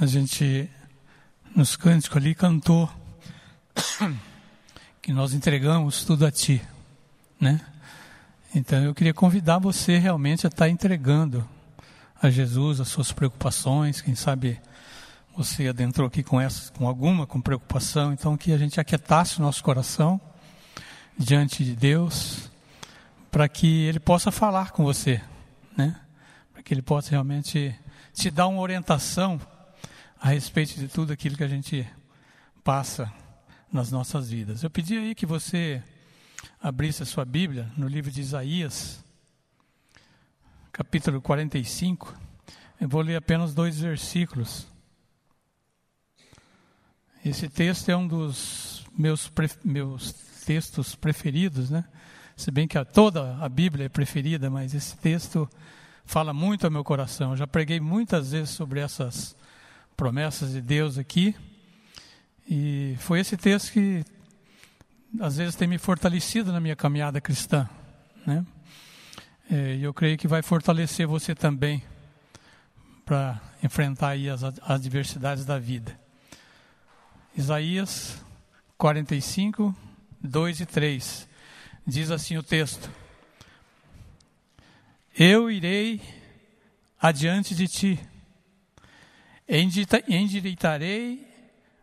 a gente, nos cânticos ali, cantou que nós entregamos tudo a Ti, né? Então eu queria convidar você realmente a estar entregando a Jesus as suas preocupações, quem sabe você adentrou aqui com essa, com alguma, com preocupação, então que a gente aquietasse o nosso coração diante de Deus, para que Ele possa falar com você, né? Para que Ele possa realmente te dar uma orientação a respeito de tudo aquilo que a gente passa nas nossas vidas. Eu pedi aí que você abrisse a sua Bíblia no livro de Isaías, capítulo 45. Eu vou ler apenas dois versículos. Esse texto é um dos meus, meus textos preferidos, né? Se bem que a, toda a Bíblia é preferida, mas esse texto fala muito ao meu coração. Eu já preguei muitas vezes sobre essas promessas de Deus aqui. E foi esse texto que às vezes tem me fortalecido na minha caminhada cristã, né? É, e eu creio que vai fortalecer você também para enfrentar aí as adversidades da vida. Isaías 45, 2 e 3. Diz assim o texto: Eu irei adiante de ti, endireitarei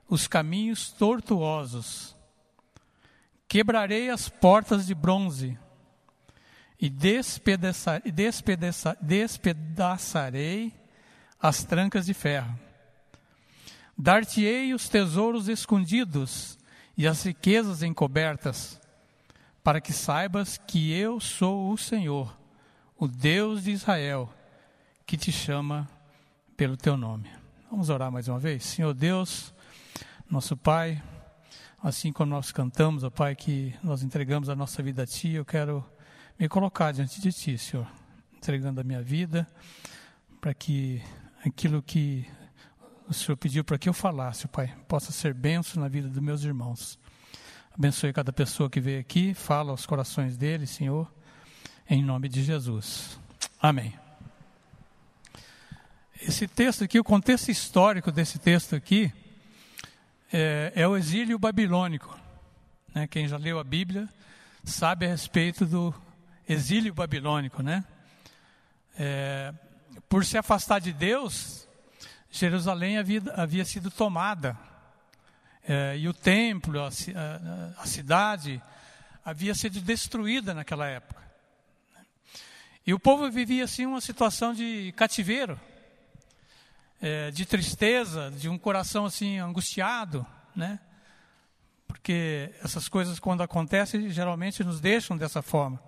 os caminhos tortuosos, quebrarei as portas de bronze e despedaçar, despedaçar, despedaçarei as trancas de ferro Dar-te-ei os tesouros escondidos e as riquezas encobertas, para que saibas que eu sou o Senhor, o Deus de Israel, que te chama pelo teu nome. Vamos orar mais uma vez? Senhor Deus, nosso Pai, assim como nós cantamos, ó Pai, que nós entregamos a nossa vida a Ti, eu quero me colocar diante de Ti, Senhor, entregando a minha vida, para que aquilo que o Senhor pediu para que eu falasse, Pai, possa ser benção na vida dos meus irmãos. Abençoe cada pessoa que veio aqui, fala aos corações deles, Senhor, em nome de Jesus. Amém. Esse texto aqui, o contexto histórico desse texto aqui, é, é o exílio babilônico. Né? Quem já leu a Bíblia sabe a respeito do exílio babilônico, né? É, por se afastar de Deus, Jerusalém havia, havia sido tomada. É, e o templo, a, a, a, cidade, havia sido destruída naquela época. E o povo vivia assim uma situação de cativeiro, é, de tristeza, de um coração assim angustiado, né? Porque essas coisas quando acontecem geralmente nos deixam dessa forma.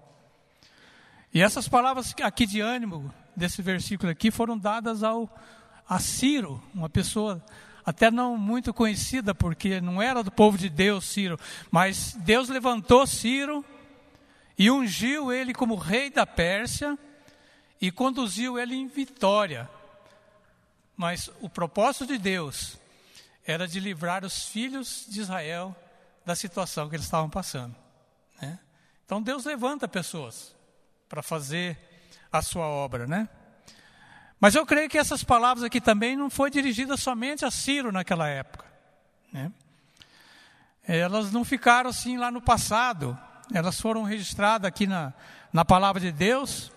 E essas palavras aqui de ânimo desse versículo aqui foram dadas ao a Ciro, uma pessoa até não muito conhecida, porque não era do povo de Deus, Ciro, mas Deus levantou Ciro e ungiu ele como rei da Pérsia e conduziu ele em vitória. Mas o propósito de Deus era de livrar os filhos de Israel da situação que eles estavam passando. Né? Então Deus levanta pessoas para fazer a sua obra, né? Mas eu creio que essas palavras aqui também não foi dirigida somente a Ciro naquela época. Né? Elas não ficaram assim lá no passado, elas foram registradas aqui na, na palavra de Deus.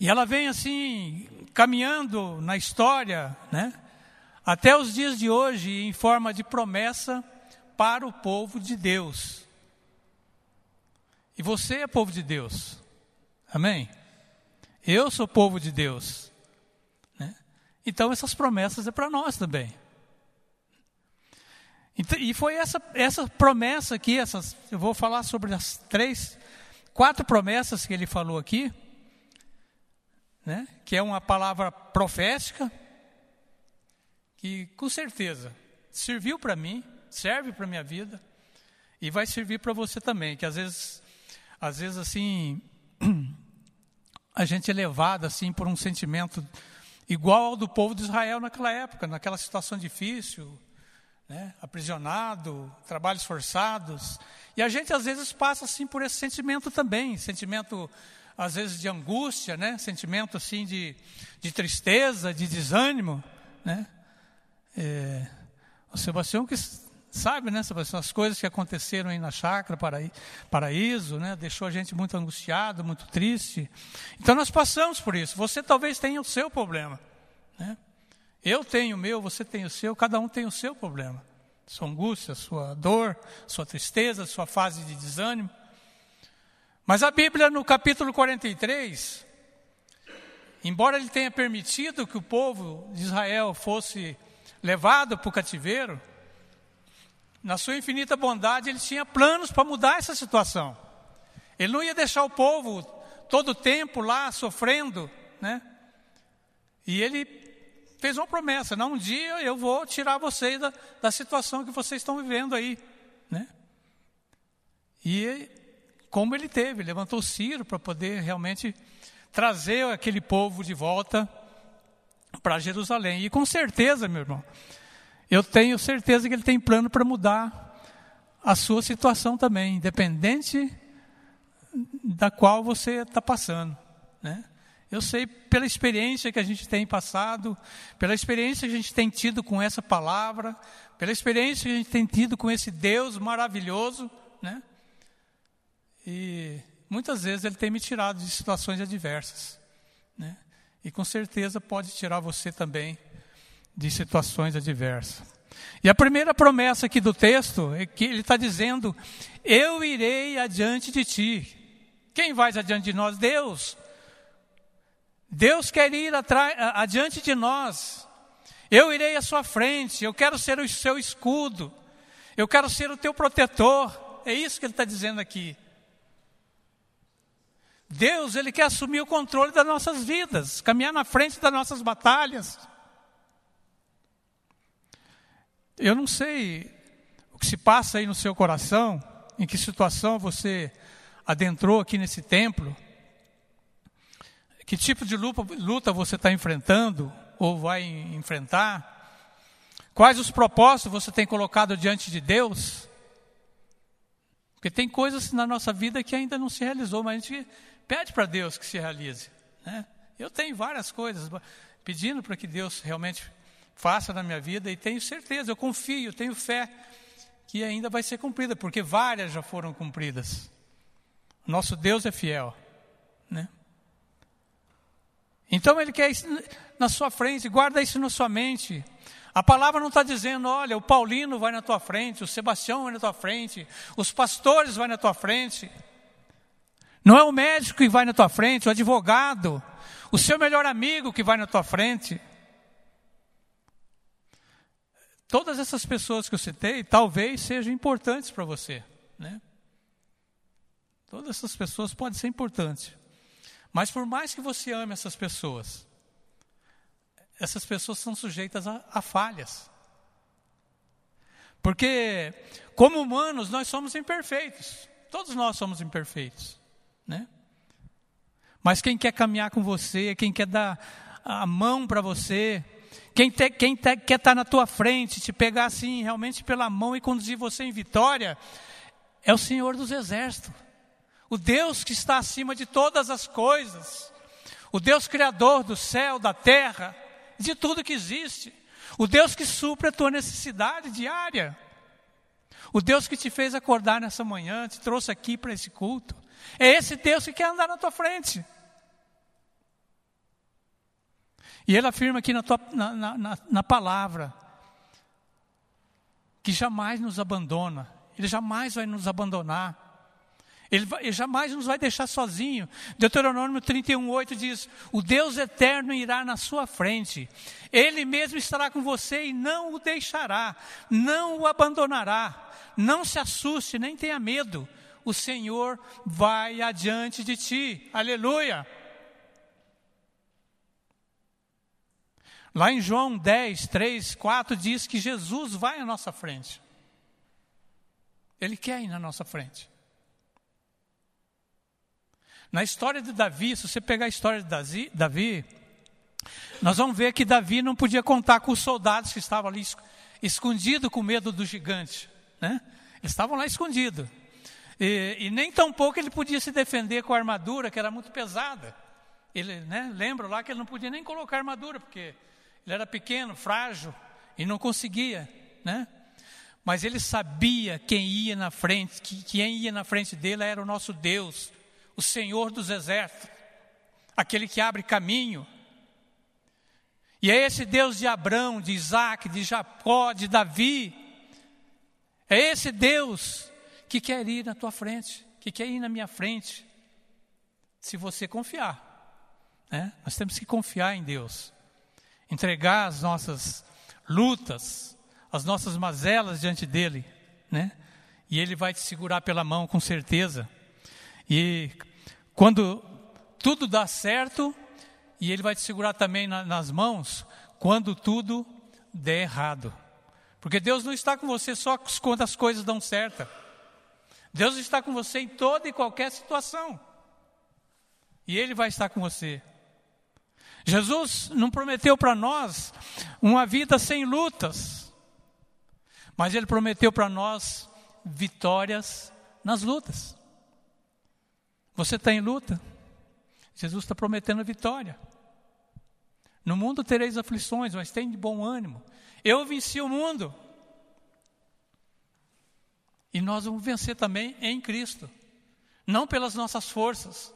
E ela vem assim, caminhando na história, né? até os dias de hoje, em forma de promessa para o povo de Deus. E você é povo de Deus. Amém? Eu sou povo de Deus. Então essas promessas é para nós também. Então, e foi essa, essa promessa aqui, essas, eu vou falar sobre as três, quatro promessas que ele falou aqui, né, que é uma palavra profética, que com certeza serviu para mim, serve para minha vida e vai servir para você também, que às vezes, às vezes assim, a gente é levado assim por um sentimento igual ao do povo de Israel naquela época, naquela situação difícil, né? aprisionado, trabalhos forçados. E a gente às vezes passa assim por esse sentimento também, sentimento às vezes de angústia, né? sentimento assim de, de tristeza, de desânimo. Né? É, o Sebastião que sabe, né, Sebastião, as coisas que aconteceram aí na chácara Paraíso, né, deixou a gente muito angustiado, muito triste. Então nós passamos por isso. Você talvez tenha o seu problema, né? Eu tenho o meu, você tem o seu, cada um tem o seu problema. Sua angústia, sua dor, sua tristeza, sua fase de desânimo. Mas a Bíblia, no capítulo 43, embora ele tenha permitido que o povo de Israel fosse levado para o cativeiro, na sua infinita bondade, ele tinha planos para mudar essa situação. Ele não ia deixar o povo todo o tempo lá sofrendo, né? E ele fez uma promessa: não, um dia eu vou tirar vocês da, da situação que vocês estão vivendo aí, né? E como ele teve, levantou Ciro para poder realmente trazer aquele povo de volta para Jerusalém. E com certeza, meu irmão, eu tenho certeza que ele tem plano para mudar a sua situação também, independente da qual você está passando, né? Eu sei pela experiência que a gente tem passado, pela experiência que a gente tem tido com essa palavra, pela experiência que a gente tem tido com esse Deus maravilhoso, né? E muitas vezes ele tem me tirado de situações adversas, né? E com certeza pode tirar você também de situações adversas. E a primeira promessa aqui do texto é que ele está dizendo: Eu irei adiante de ti. Quem vai adiante de nós? Deus. Deus quer ir adiante de nós. Eu irei à sua frente. Eu quero ser o seu escudo. Eu quero ser o teu protetor. É isso que ele está dizendo aqui. Deus, ele quer assumir o controle das nossas vidas, caminhar na frente das nossas batalhas. Eu não sei o que se passa aí no seu coração, em que situação você adentrou aqui nesse templo, que tipo de luta você está enfrentando ou vai enfrentar, quais os propósitos você tem colocado diante de Deus. Porque tem coisas na nossa vida que ainda não se realizou, mas a gente pede para Deus que se realize. Né? Eu tenho várias coisas pedindo para que Deus realmente faça na minha vida e tenho certeza, eu confio, tenho fé que ainda vai ser cumprida, porque várias já foram cumpridas. Nosso Deus é fiel, né? Então ele quer isso na sua frente, guarda isso na sua mente. A palavra não está dizendo, olha, o Paulino vai na tua frente, o Sebastião vai na tua frente, os pastores vão na tua frente. Não é o médico que vai na tua frente, o advogado, o seu melhor amigo que vai na tua frente. Todas essas pessoas que eu citei talvez sejam importantes para você. Né? Todas essas pessoas podem ser importantes. Mas por mais que você ame essas pessoas, essas pessoas são sujeitas a, a falhas. Porque, como humanos, nós somos imperfeitos. Todos nós somos imperfeitos. Né? Mas quem quer caminhar com você, quem quer dar a mão para você, quem, te, quem te, quer estar na tua frente, te pegar assim realmente pela mão e conduzir você em vitória, é o Senhor dos Exércitos. O Deus que está acima de todas as coisas. O Deus criador do céu, da terra, de tudo que existe. O Deus que supre a tua necessidade diária. O Deus que te fez acordar nessa manhã, te trouxe aqui para esse culto. É esse Deus que quer andar na tua frente. E ele afirma aqui na, tua, na, na, na palavra que jamais nos abandona, ele jamais vai nos abandonar. Ele, ele, jamais nos vai deixar sozinho. Deuteronômio 31, 8 diz: O Deus eterno irá na sua frente, Ele mesmo estará com você e não o deixará, não o abandonará. Não se assuste, nem tenha medo, o Senhor vai adiante de ti. Aleluia. Lá em João 10, 3, 4 diz que Jesus vai à nossa frente. Ele quer ir na nossa frente. Na história de Davi, se você pegar a história de Davi, nós vamos ver que Davi não podia contar com os soldados que estavam ali escondidos com medo do gigante. Né? Estavam lá escondidos. E, e, nem tão pouco ele podia se defender com a armadura, que era muito pesada. Ele, né, lembra lá que ele não podia nem colocar armadura, porque ele era pequeno, frágil, e não conseguia, né? Mas ele sabia quem ia na frente, que quem ia na frente dele era o nosso Deus, o Senhor dos exércitos, aquele que abre caminho. E é esse Deus de Abraão, de Isaac, de Jacó, de Davi. É esse Deus que quer ir na tua frente, que quer ir na minha frente, se você confiar. Né? Nós temos que confiar em Deus, entregar as nossas lutas, as nossas mazelas diante dele, né? E ele vai te segurar pela mão com certeza. E quando tudo dá certo, e ele vai te segurar também na, nas mãos quando tudo der errado. Porque Deus não está com você só quando as coisas dão certo. Deus está com você em toda e qualquer situação. E Ele vai estar com você. Jesus não prometeu para nós uma vida sem lutas, mas Ele prometeu para nós vitórias nas lutas. Você está em luta? Jesus está prometendo vitória. No mundo tereis aflições, mas tem de bom ânimo. Eu venci o mundo. E nós vamos vencer também em Cristo, não pelas nossas forças.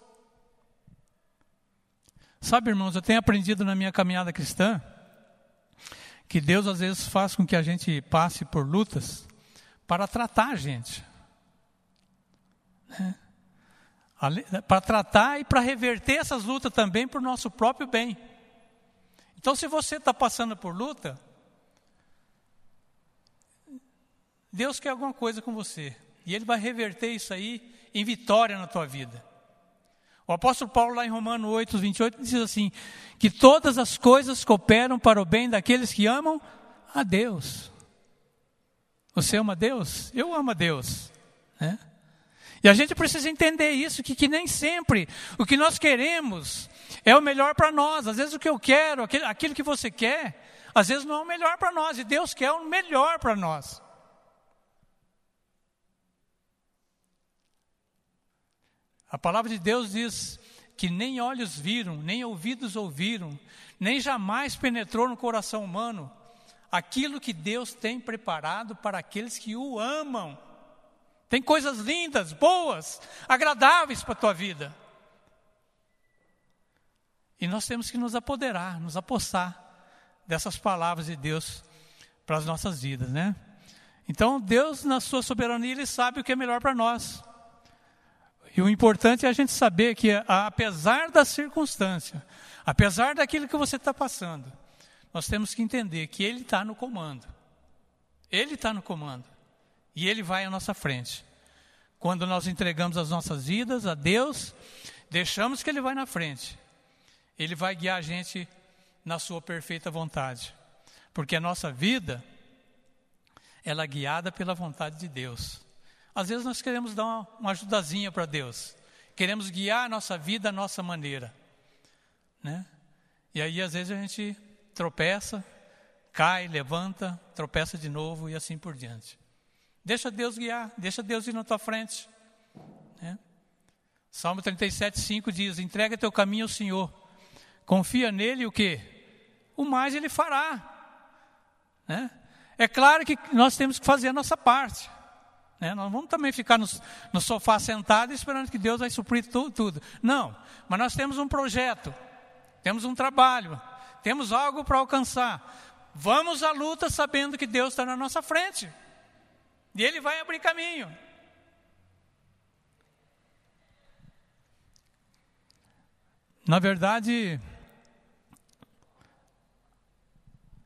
Sabe, irmãos, eu tenho aprendido na minha caminhada cristã que Deus às vezes faz com que a gente passe por lutas para tratar a gente. Né? Para tratar e para reverter essas lutas também para o nosso próprio bem. Então, se você está passando por luta, Deus quer alguma coisa com você. E Ele vai reverter isso aí em vitória na tua vida. O apóstolo Paulo, lá em Romanos 8, 28, diz assim: que todas as coisas cooperam para o bem daqueles que amam a Deus. Você ama Deus? Eu amo a Deus. Né? E a gente precisa entender isso, que, que nem sempre o que nós queremos é o melhor para nós. Às vezes o que eu quero, aquilo, aquilo que você quer, às vezes não é o melhor para nós. E Deus quer o melhor para nós. A palavra de Deus diz que nem olhos viram, nem ouvidos ouviram, nem jamais penetrou no coração humano aquilo que Deus tem preparado para aqueles que o amam. Tem coisas lindas, boas, agradáveis para a tua vida. E nós temos que nos apoderar, nos apossar dessas palavras de Deus para as nossas vidas, né? Então, Deus, na sua soberania, Ele sabe o que é melhor para nós. E o importante é a gente saber que, apesar da circunstância, apesar daquilo que você está passando, nós temos que entender que Ele está no comando. Ele está no comando. E Ele vai à nossa frente. Quando nós entregamos as nossas vidas a Deus, deixamos que Ele vai na frente. Ele vai guiar a gente na Sua perfeita vontade. Porque a nossa vida, ela é guiada pela vontade de Deus. Às vezes nós queremos dar uma, uma ajudazinha para Deus. Queremos guiar a nossa vida à nossa maneira. Né? E aí, às vezes, a gente tropeça, cai, levanta, tropeça de novo e assim por diante. Deixa Deus guiar, deixa Deus ir na tua frente. Né? Salmo 37, 5 diz: entrega teu caminho ao Senhor, confia nele o que? O mais ele fará. Né? É claro que nós temos que fazer a nossa parte. Né? Nós vamos também ficar no, no sofá sentado esperando que Deus vai suprir tudo, tudo. Não, mas nós temos um projeto, temos um trabalho, temos algo para alcançar. Vamos à luta sabendo que Deus está na nossa frente. E ele vai abrir caminho. Na verdade,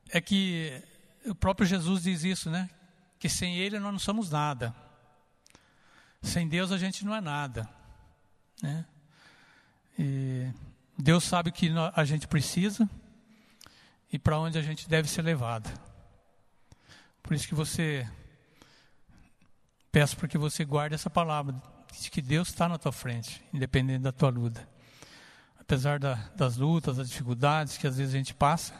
é que o próprio Jesus diz isso, né? Que sem Ele nós não somos nada. Sem Deus a gente não é nada. Né? E Deus sabe o que a gente precisa e para onde a gente deve ser levado. Por isso que você Peço para que você guarde essa palavra, de que Deus está na tua frente, independente da tua luta. Apesar da, das lutas, das dificuldades que às vezes a gente passa,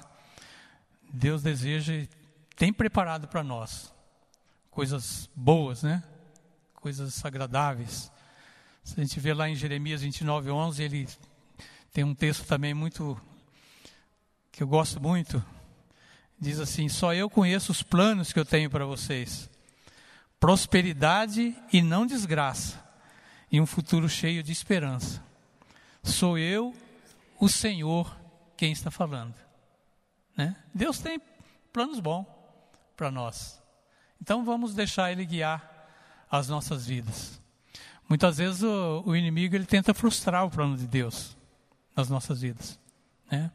Deus deseja e tem preparado para nós coisas boas, né? Coisas agradáveis. Se a gente vê lá em Jeremias 29, 11, ele tem um texto também muito que eu gosto muito. diz assim: Só eu conheço os planos que eu tenho para vocês. Prosperidade e não desgraça, e um futuro cheio de esperança. Sou eu, o Senhor, quem está falando. Né? Deus tem planos bons para nós. Então vamos deixar Ele guiar as nossas vidas. Muitas vezes o, o inimigo ele tenta frustrar o plano de Deus nas nossas vidas, né?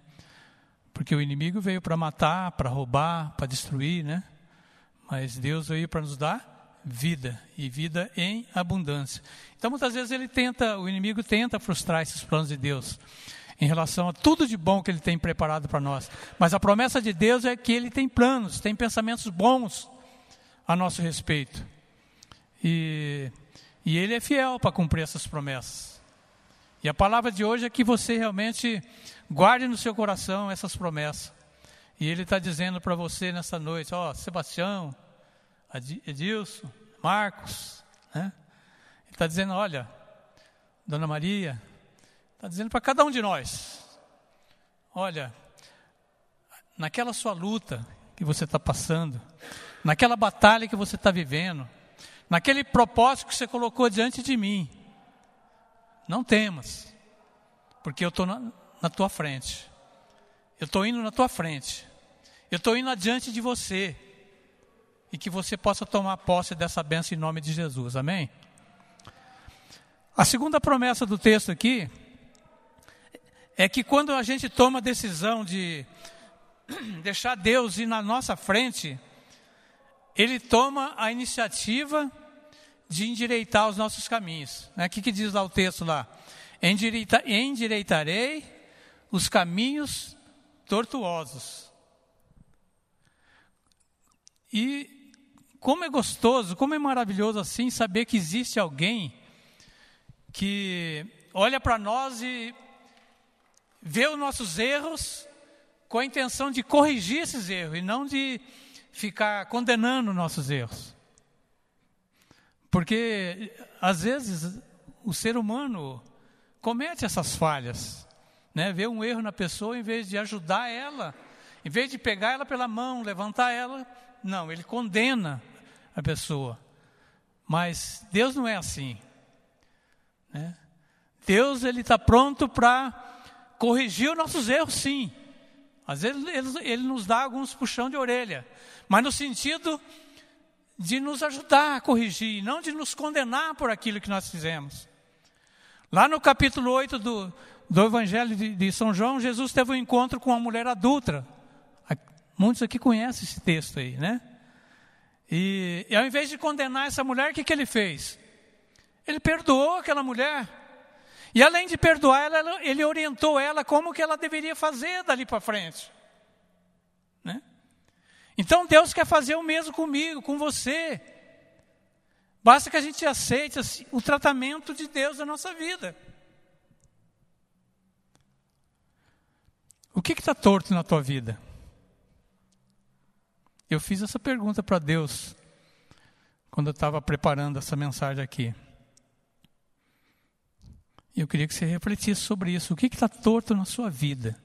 Porque o inimigo veio para matar, para roubar, para destruir, né? Mas Deus veio para nos dar vida e vida em abundância. Então muitas vezes ele tenta, o inimigo tenta frustrar esses planos de Deus em relação a tudo de bom que ele tem preparado para nós. Mas a promessa de Deus é que ele tem planos, tem pensamentos bons a nosso respeito. E, e ele é fiel para cumprir essas promessas. E a palavra de hoje é que você realmente guarde no seu coração essas promessas. E ele está dizendo para você nessa noite, ó, Sebastião, Edilson, Marcos, né? Ele está dizendo, olha, Dona Maria, está dizendo para cada um de nós, olha, naquela sua luta que você está passando, naquela batalha que você está vivendo, naquele propósito que você colocou diante de mim. Não temas, porque eu estou na, na tua frente. Eu estou indo na tua frente. Eu estou indo adiante de você. E que você possa tomar posse dessa bênção em nome de Jesus. Amém? A segunda promessa do texto aqui é que quando a gente toma a decisão de deixar Deus ir na nossa frente, ele toma a iniciativa de endireitar os nossos caminhos. Né? O que, que diz lá o texto lá? Endireita, endireitarei os caminhos tortuosos. E como é gostoso, como é maravilhoso assim saber que existe alguém que olha para nós e vê os nossos erros com a intenção de corrigir esses erros e não de ficar condenando nossos erros. Porque, às vezes, o ser humano comete essas falhas, né? vê um erro na pessoa, em vez de ajudar ela, em vez de pegar ela pela mão, levantar ela, não, ele condena a pessoa. Mas Deus não é assim. Né? Deus ele está pronto para corrigir os nossos erros, sim. Às vezes ele, ele nos dá alguns puxão de orelha, mas no sentido de nos ajudar a corrigir, não de nos condenar por aquilo que nós fizemos. Lá no capítulo 8 do, do Evangelho de, de São João, Jesus teve um encontro com uma mulher adulta. Muitos aqui conhecem esse texto aí, né? E, e ao invés de condenar essa mulher, o que, que ele fez? Ele perdoou aquela mulher. E além de perdoar ela, ele orientou ela como que ela deveria fazer dali para frente. Então Deus quer fazer o mesmo comigo, com você. Basta que a gente aceite assim, o tratamento de Deus na nossa vida. O que está torto na tua vida? Eu fiz essa pergunta para Deus quando eu estava preparando essa mensagem aqui. E eu queria que você refletisse sobre isso. O que está torto na sua vida?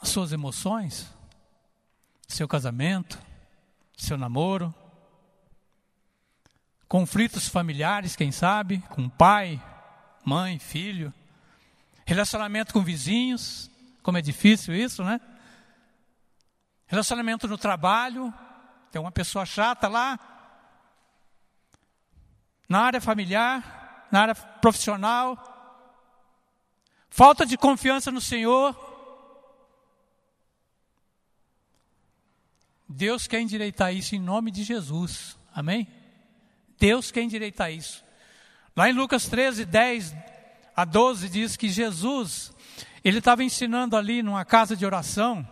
As suas emoções? Seu casamento? Seu namoro? Conflitos familiares, quem sabe? Com pai, mãe, filho? Relacionamento com vizinhos? Como é difícil isso, né? Relacionamento no trabalho? Tem uma pessoa chata lá? Na área familiar? na área profissional, falta de confiança no Senhor. Deus quer endireitar isso em nome de Jesus. Amém? Deus quer endireitar isso. Lá em Lucas 13, 10 a 12 diz que Jesus, ele estava ensinando ali numa casa de oração,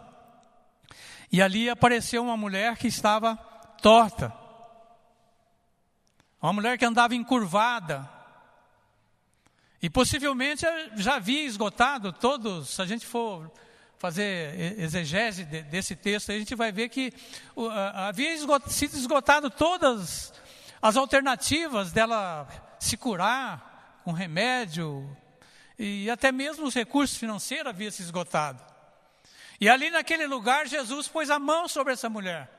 e ali apareceu uma mulher que estava torta. Uma mulher que andava encurvada, e possivelmente já havia esgotado todos, se a gente for fazer exegese desse texto, a gente vai ver que havia sido esgotado todas as alternativas dela se curar com remédio, e até mesmo os recursos financeiros haviam se esgotado. E ali naquele lugar, Jesus pôs a mão sobre essa mulher.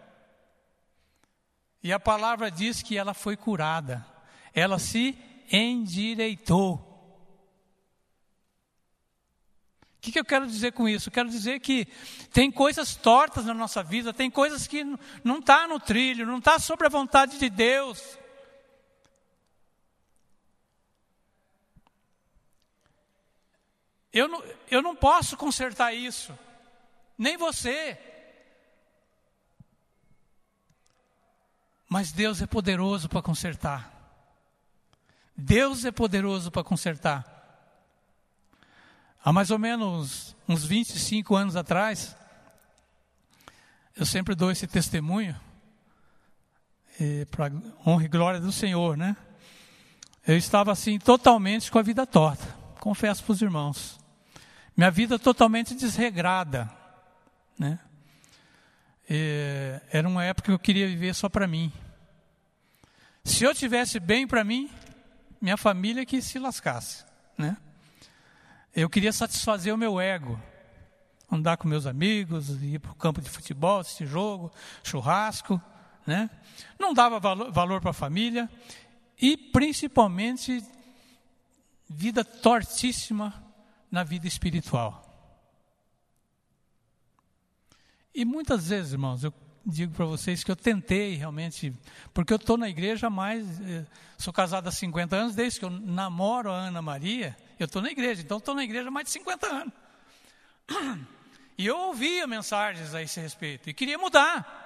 E a palavra diz que ela foi curada. Ela se endireitou. O que, que eu quero dizer com isso? Eu quero dizer que tem coisas tortas na nossa vida, tem coisas que não está no trilho, não está sobre a vontade de Deus. Eu não, eu não posso consertar isso, nem você. Mas Deus é poderoso para consertar. Deus é poderoso para consertar. Há mais ou menos uns 25 anos atrás, eu sempre dou esse testemunho, para honra e glória do Senhor, né? Eu estava assim, totalmente com a vida torta, confesso para os irmãos. Minha vida totalmente desregrada, né? E era uma época que eu queria viver só para mim. Se eu tivesse bem para mim, minha família que se lascasse, né? Eu queria satisfazer o meu ego, andar com meus amigos, ir para o campo de futebol, assistir jogo, churrasco, né? Não dava valor, valor para a família e principalmente vida tortíssima na vida espiritual. E muitas vezes, irmãos, eu digo para vocês que eu tentei realmente, porque eu estou na igreja mais, eh, sou casado há 50 anos, desde que eu namoro a Ana Maria, eu estou na igreja, então estou na igreja há mais de 50 anos. E eu ouvia mensagens a esse respeito e queria mudar.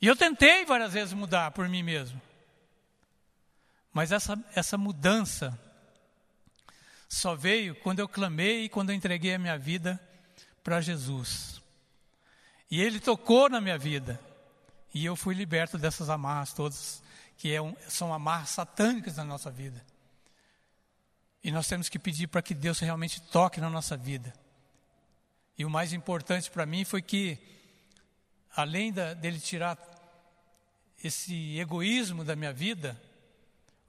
E eu tentei várias vezes mudar por mim mesmo. Mas essa, essa mudança só veio quando eu clamei e quando eu entreguei a minha vida para Jesus. E Ele tocou na minha vida. E eu fui liberto dessas amarras todas, que é um, são amarras satânicas na nossa vida. E nós temos que pedir para que Deus realmente toque na nossa vida. E o mais importante para mim foi que, além da, dele tirar esse egoísmo da minha vida,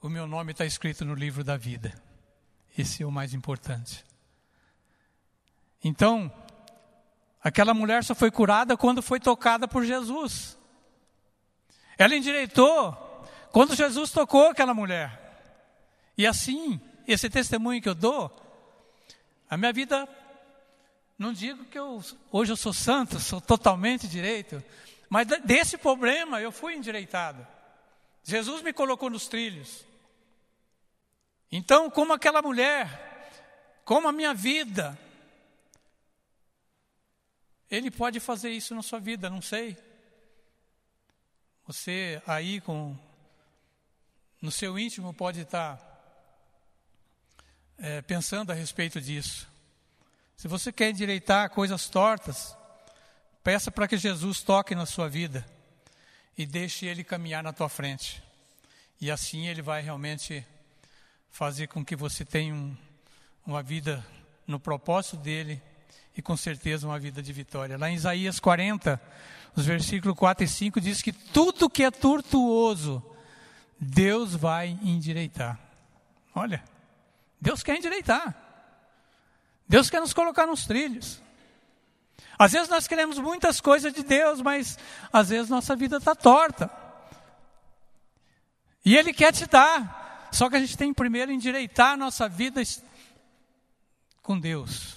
o meu nome está escrito no livro da vida. Esse é o mais importante. Então, aquela mulher só foi curada quando foi tocada por Jesus. Ela endireitou quando Jesus tocou aquela mulher. E assim, esse testemunho que eu dou, a minha vida, não digo que eu, hoje eu sou santo, sou totalmente direito, mas desse problema eu fui endireitado. Jesus me colocou nos trilhos. Então, como aquela mulher, como a minha vida, Ele pode fazer isso na sua vida, não sei. Você aí com no seu íntimo pode estar é, pensando a respeito disso. Se você quer endireitar coisas tortas, peça para que Jesus toque na sua vida e deixe Ele caminhar na tua frente. E assim Ele vai realmente fazer com que você tenha um, uma vida no propósito dele e com certeza uma vida de vitória. Lá em Isaías 40, os versículos 4 e 5 diz que tudo que é tortuoso, Deus vai endireitar. Olha, Deus quer endireitar. Deus quer nos colocar nos trilhos. Às vezes nós queremos muitas coisas de Deus, mas às vezes nossa vida está torta. E Ele quer te dar. Só que a gente tem primeiro endireitar a nossa vida com Deus,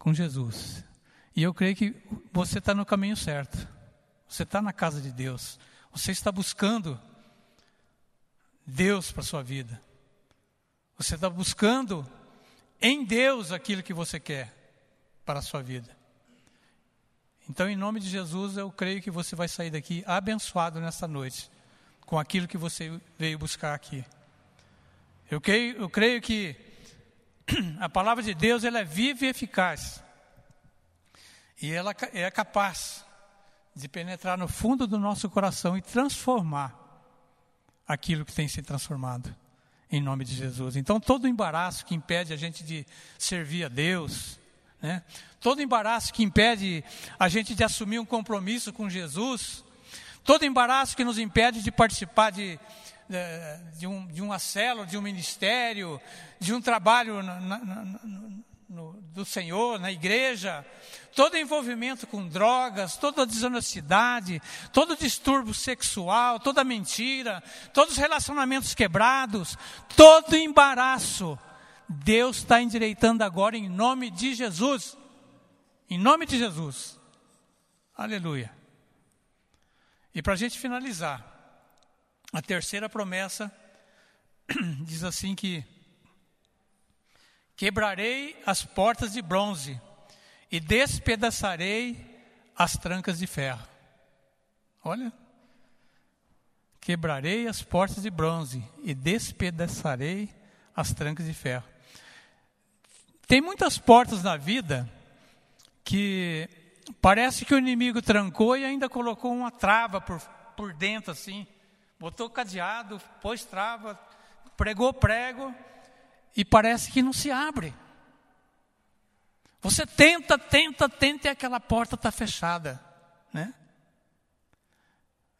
com Jesus. E eu creio que você está no caminho certo. Você está na casa de Deus. Você está buscando Deus para a sua vida. Você está buscando em Deus aquilo que você quer para a sua vida. Então, em nome de Jesus, eu creio que você vai sair daqui abençoado nesta noite com aquilo que você veio buscar aqui. Eu creio, eu creio que a palavra de Deus ela é viva e eficaz. E ela é capaz de penetrar no fundo do nosso coração e transformar aquilo que tem se transformado em nome de Jesus. Então, todo embaraço que impede a gente de servir a Deus, né? todo embaraço que impede a gente de assumir um compromisso com Jesus, Todo embaraço que nos impede de participar de, de, de, um, de uma célula, de um ministério, de um trabalho na, na, no, do Senhor, na igreja, todo envolvimento com drogas, toda desonestidade, todo distúrbio sexual, toda mentira, todos os relacionamentos quebrados, todo embaraço, Deus está endireitando agora em nome de Jesus. Em nome de Jesus. Aleluia. E para a gente finalizar, a terceira promessa diz assim que quebrarei as portas de bronze e despedaçarei as trancas de ferro. Olha, quebrarei as portas de bronze e despedaçarei as trancas de ferro. Tem muitas portas na vida que parece que o inimigo trancou e ainda colocou uma trava por, por dentro assim. Botou cadeado, pôs trava, pregou prego e parece que não se abre. Você tenta, tenta, tenta e aquela porta está fechada, né?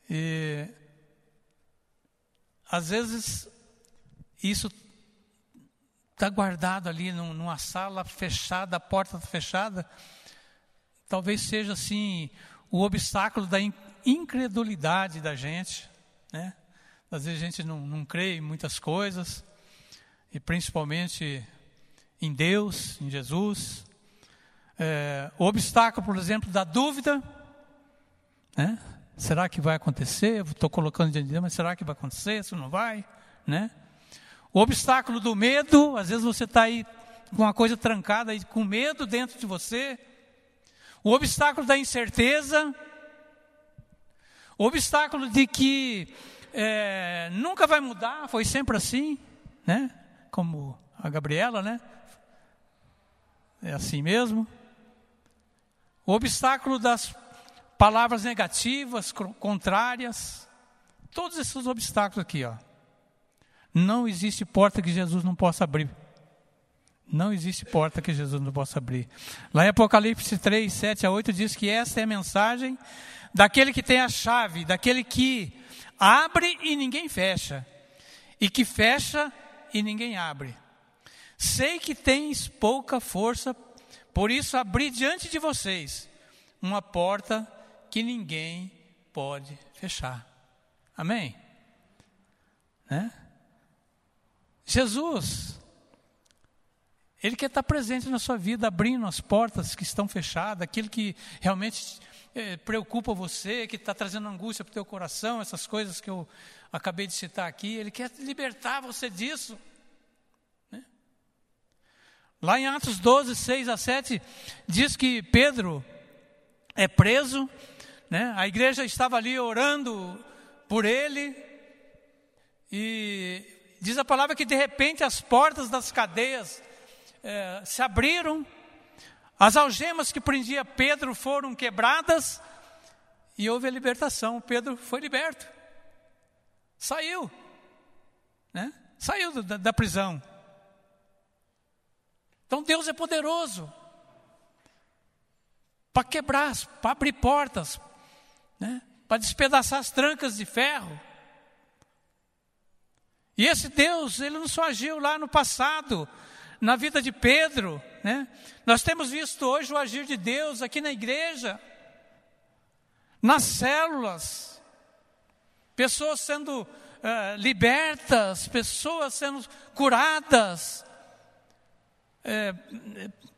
E às vezes isso está guardado ali numa sala fechada, a porta tá fechada, talvez seja assim o obstáculo da incredulidade da gente, né? Às vezes a gente não, não crê em muitas coisas, e principalmente em Deus, em Jesus. É, o obstáculo, por exemplo, da dúvida, né? Será que vai acontecer? Estou colocando diante de Deus, mas será que vai acontecer? Se não vai, né? O obstáculo do medo, às vezes você está aí com uma coisa trancada, aí, com medo dentro de você. O obstáculo da incerteza. O obstáculo de que é, nunca vai mudar, foi sempre assim, né? Como a Gabriela, né? É assim mesmo. O obstáculo das palavras negativas, contrárias. Todos esses obstáculos aqui, ó. Não existe porta que Jesus não possa abrir. Não existe porta que Jesus não possa abrir. Lá em Apocalipse 3, 7 a 8 diz que essa é a mensagem daquele que tem a chave, daquele que abre e ninguém fecha, e que fecha e ninguém abre. Sei que tens pouca força, por isso abri diante de vocês uma porta que ninguém pode fechar. Amém? Né? Jesus, Ele quer estar presente na sua vida, abrindo as portas que estão fechadas, aquilo que realmente é, preocupa você, que está trazendo angústia para o teu coração, essas coisas que eu acabei de citar aqui, Ele quer libertar você disso. Né? Lá em Atos 12, 6 a 7, diz que Pedro é preso, né? a igreja estava ali orando por ele, e diz a palavra que de repente as portas das cadeias é, se abriram, as algemas que prendia Pedro foram quebradas e houve a libertação. Pedro foi liberto, saiu, né? saiu da, da prisão. Então Deus é poderoso para quebrar, para abrir portas, né? para despedaçar as trancas de ferro. E esse Deus, ele não só agiu lá no passado, na vida de Pedro, né? Nós temos visto hoje o agir de Deus aqui na igreja, nas células, pessoas sendo uh, libertas, pessoas sendo curadas, é,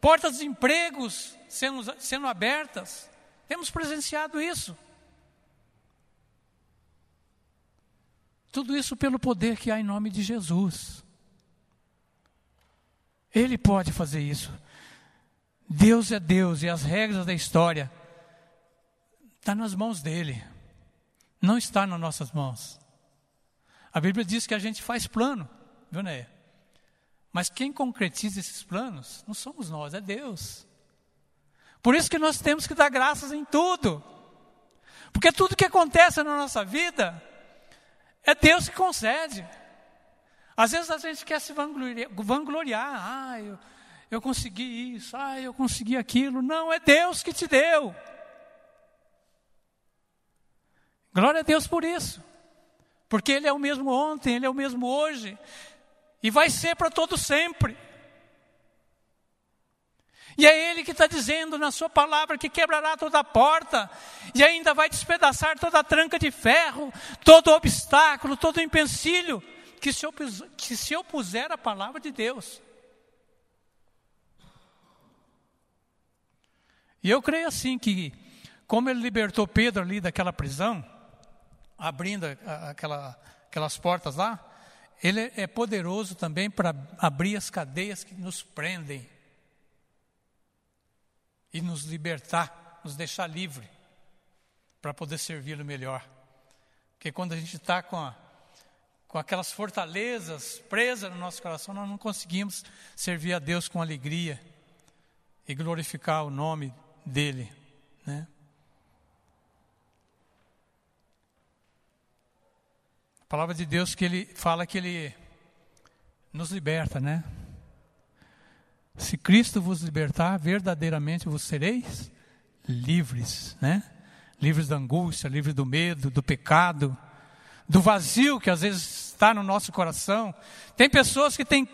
portas de empregos sendo, sendo abertas. Temos presenciado isso. Tudo isso pelo poder que há em nome de Jesus. Ele pode fazer isso. Deus é Deus e as regras da história estão tá nas mãos dele, não está nas nossas mãos. A Bíblia diz que a gente faz plano, viu, né? Mas quem concretiza esses planos não somos nós, é Deus. Por isso que nós temos que dar graças em tudo. Porque tudo que acontece na nossa vida é Deus que concede. Às vezes a gente quer se vangloriar, vangloriar. ah, eu, eu consegui isso, ah, eu consegui aquilo. Não, é Deus que te deu. Glória a Deus por isso. Porque Ele é o mesmo ontem, Ele é o mesmo hoje. E vai ser para todo sempre. E é Ele que está dizendo na Sua palavra que quebrará toda porta e ainda vai despedaçar toda tranca de ferro, todo obstáculo, todo empecilho que se, opus, que se opuser à palavra de Deus. E eu creio assim que, como Ele libertou Pedro ali daquela prisão, abrindo aquela, aquelas portas lá, Ele é poderoso também para abrir as cadeias que nos prendem e nos libertar, nos deixar livre para poder servi-lo melhor. Porque quando a gente está com, com aquelas fortalezas presas no nosso coração, nós não conseguimos servir a Deus com alegria e glorificar o nome dele, né? Palavra de Deus que ele fala que ele nos liberta, né? Se Cristo vos libertar, verdadeiramente vos sereis livres, né? Livres da angústia, livres do medo, do pecado, do vazio que às vezes está no nosso coração. Tem pessoas que têm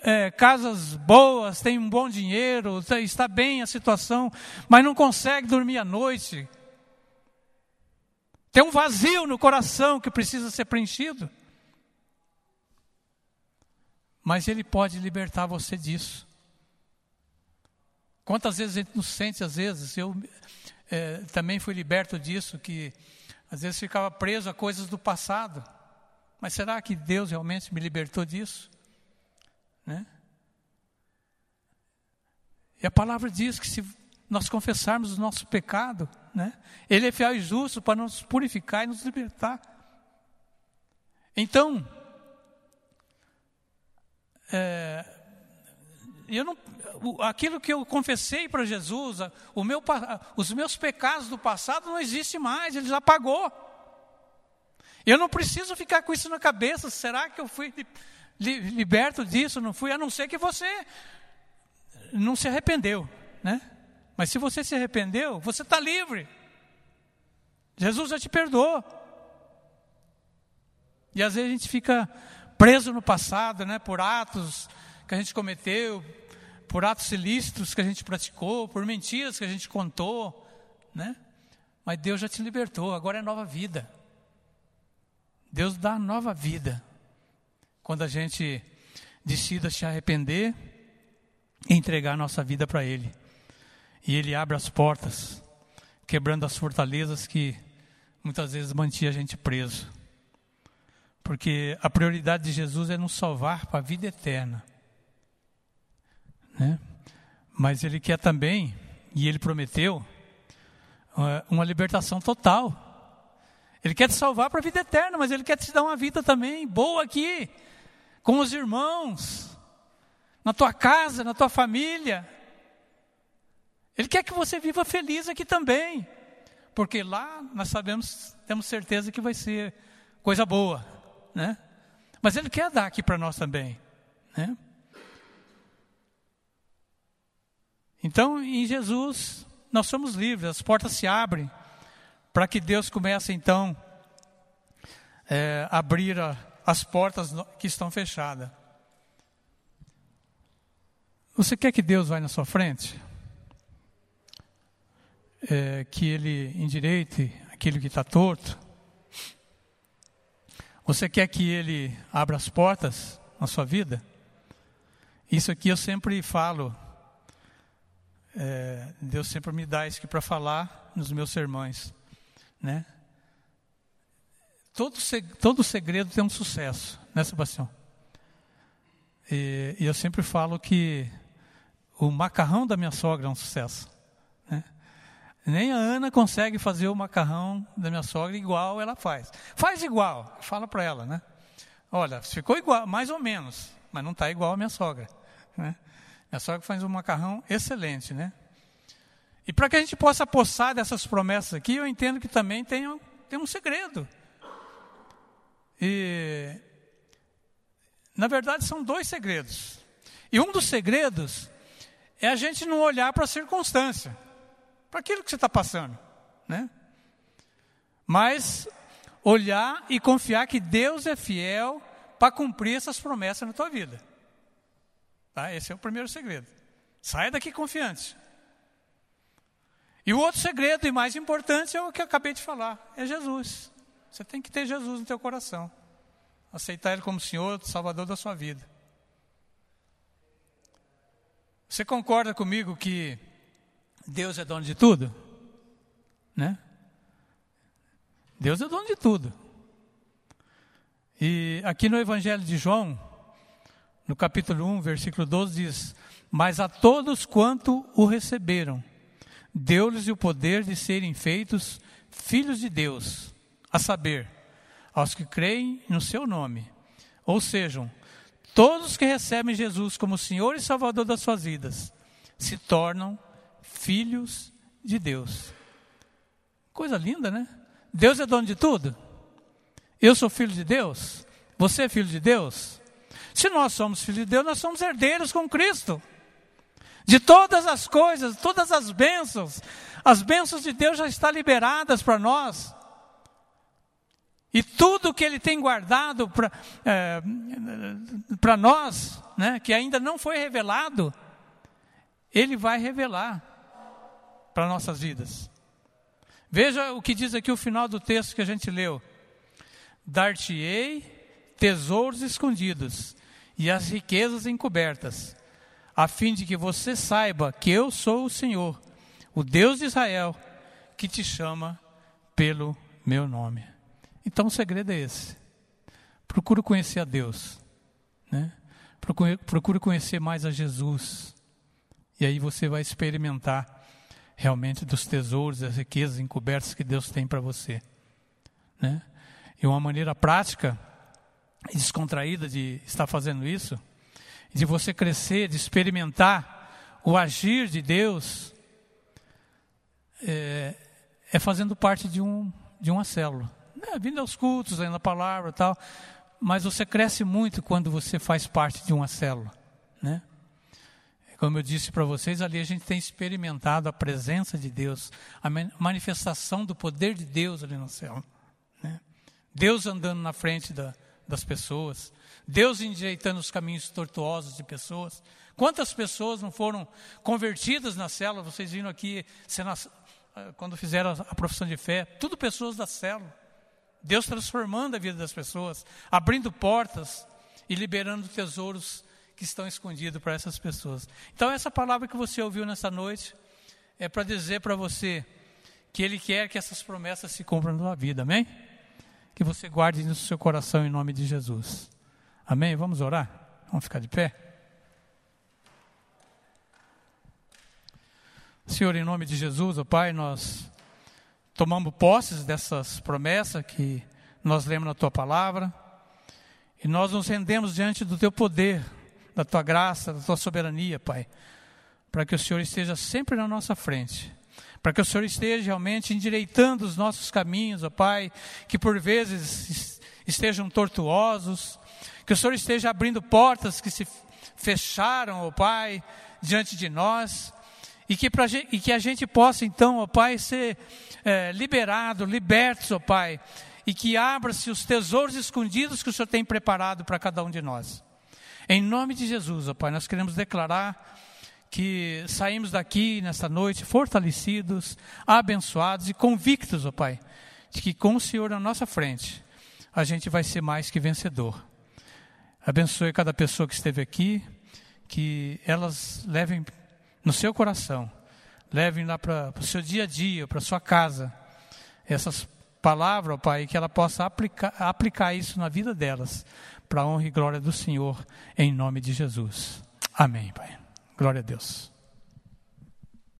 é, casas boas, têm um bom dinheiro, está bem a situação, mas não consegue dormir à noite. Tem um vazio no coração que precisa ser preenchido. Mas Ele pode libertar você disso. Quantas vezes a gente nos sente, às vezes, eu é, também fui liberto disso, que às vezes ficava preso a coisas do passado. Mas será que Deus realmente me libertou disso? Né? E a palavra diz que se nós confessarmos o nosso pecado, né, Ele é fiel e justo para nos purificar e nos libertar. Então, é, eu não, aquilo que eu confessei para Jesus, o meu, os meus pecados do passado não existem mais, ele já pagou. Eu não preciso ficar com isso na cabeça. Será que eu fui liberto disso? Não fui, a não ser que você não se arrependeu, né? Mas se você se arrependeu, você está livre. Jesus já te perdoou. E às vezes a gente fica preso no passado, né? Por atos que a gente cometeu, por atos ilícitos que a gente praticou, por mentiras que a gente contou, né? Mas Deus já te libertou, agora é nova vida. Deus dá nova vida. Quando a gente decida se arrepender e entregar nossa vida para Ele. E Ele abre as portas, quebrando as fortalezas que muitas vezes mantinha a gente preso. Porque a prioridade de Jesus é nos salvar para a vida eterna. Né? Mas ele quer também, e ele prometeu, uma libertação total. Ele quer te salvar para a vida eterna, mas ele quer te dar uma vida também boa aqui, com os irmãos, na tua casa, na tua família. Ele quer que você viva feliz aqui também, porque lá nós sabemos, temos certeza que vai ser coisa boa, né? Mas ele quer dar aqui para nós também, né? Então, em Jesus, nós somos livres, as portas se abrem para que Deus comece então é, abrir a, as portas que estão fechadas. Você quer que Deus vá na sua frente? É, que Ele endireite aquilo que está torto? Você quer que Ele abra as portas na sua vida? Isso aqui eu sempre falo é, Deus sempre me dá isso aqui para falar nos meus sermões, né? Todo, todo segredo tem um sucesso, né, Sebastião? E, e, eu sempre falo que o macarrão da minha sogra é um sucesso. Nem a Ana consegue fazer o macarrão da minha sogra igual ela faz. Faz igual, fala para ela, né? Olha, ficou igual, mais ou menos, mas não está igual a minha sogra. Né? Minha sogra faz um macarrão excelente, né? E para que a gente possa possar dessas promessas aqui, eu entendo que também tem, um, tem um segredo. E, na verdade, são dois segredos. E um dos segredos é a gente não olhar para a circunstância, para aquilo que você está passando, né? Mas olhar e confiar que Deus é fiel para cumprir essas promessas na tua vida. Tá? Esse é o primeiro segredo. Saia daqui confiante. E o outro segredo e mais importante é o que eu acabei de falar, é Jesus. Você tem que ter Jesus no teu coração. Aceitar Ele como Senhor, Salvador da sua vida. Você concorda comigo que Deus é dono de tudo? Né? Deus é dono de tudo. E aqui no Evangelho de João, no capítulo 1, versículo 12, diz: Mas a todos quanto o receberam, deu-lhes o poder de serem feitos filhos de Deus, a saber, aos que creem no seu nome. Ou sejam, todos que recebem Jesus como Senhor e Salvador das suas vidas se tornam filhos de Deus. Coisa linda, né? Deus é dono de tudo. Eu sou filho de Deus. Você é filho de Deus. Se nós somos filhos de Deus, nós somos herdeiros com Cristo de todas as coisas, todas as bênçãos. As bênçãos de Deus já estão liberadas para nós. E tudo que Ele tem guardado para é, nós, né, que ainda não foi revelado, Ele vai revelar para nossas vidas. Veja o que diz aqui o final do texto que a gente leu: Dar-te-ei tesouros escondidos e as riquezas encobertas a fim de que você saiba que eu sou o Senhor, o Deus de Israel, que te chama pelo meu nome. Então o segredo é esse. Procure conhecer a Deus. Né? Procure, conhecer mais a Jesus. E aí você vai experimentar realmente dos tesouros, das riquezas encobertas que Deus tem para você. Né? E uma maneira prática e descontraída de estar fazendo isso de você crescer, de experimentar o agir de Deus, é, é fazendo parte de, um, de uma célula. É, vindo aos cultos, aí na palavra e tal, mas você cresce muito quando você faz parte de uma célula, né? Como eu disse para vocês, ali a gente tem experimentado a presença de Deus, a manifestação do poder de Deus ali no céu. Né? Deus andando na frente da, das pessoas, Deus endireitando os caminhos tortuosos de pessoas. Quantas pessoas não foram convertidas na célula? Vocês viram aqui, ah, quando fizeram a profissão de fé, tudo pessoas da célula. Deus transformando a vida das pessoas, abrindo portas e liberando tesouros que estão escondidos para essas pessoas. Então, essa palavra que você ouviu nessa noite é para dizer para você que Ele quer que essas promessas se cumpram na sua vida, amém? Que você guarde no seu coração em nome de Jesus. Amém? Vamos orar? Vamos ficar de pé? Senhor, em nome de Jesus, ó Pai, nós tomamos posses dessas promessas que nós lemos na Tua palavra e nós nos rendemos diante do Teu poder, da Tua graça, da Tua soberania, Pai, para que o Senhor esteja sempre na nossa frente para que o Senhor esteja realmente endireitando os nossos caminhos, ó Pai, que por vezes estejam tortuosos, que o Senhor esteja abrindo portas que se fecharam, ó Pai, diante de nós. E que, pra, e que a gente possa, então, ó Pai, ser é, liberado, libertos, ó Pai. E que abra-se os tesouros escondidos que o Senhor tem preparado para cada um de nós. Em nome de Jesus, ó Pai, nós queremos declarar que saímos daqui nesta noite fortalecidos, abençoados e convictos, ó Pai, de que com o Senhor na nossa frente, a gente vai ser mais que vencedor. Abençoe cada pessoa que esteve aqui, que elas levem no seu coração, levem lá para o seu dia a dia, para sua casa, essas palavras, ó Pai, que ela possa aplicar, aplicar isso na vida delas, para a honra e glória do Senhor, em nome de Jesus. Amém, Pai. Glória a Deus.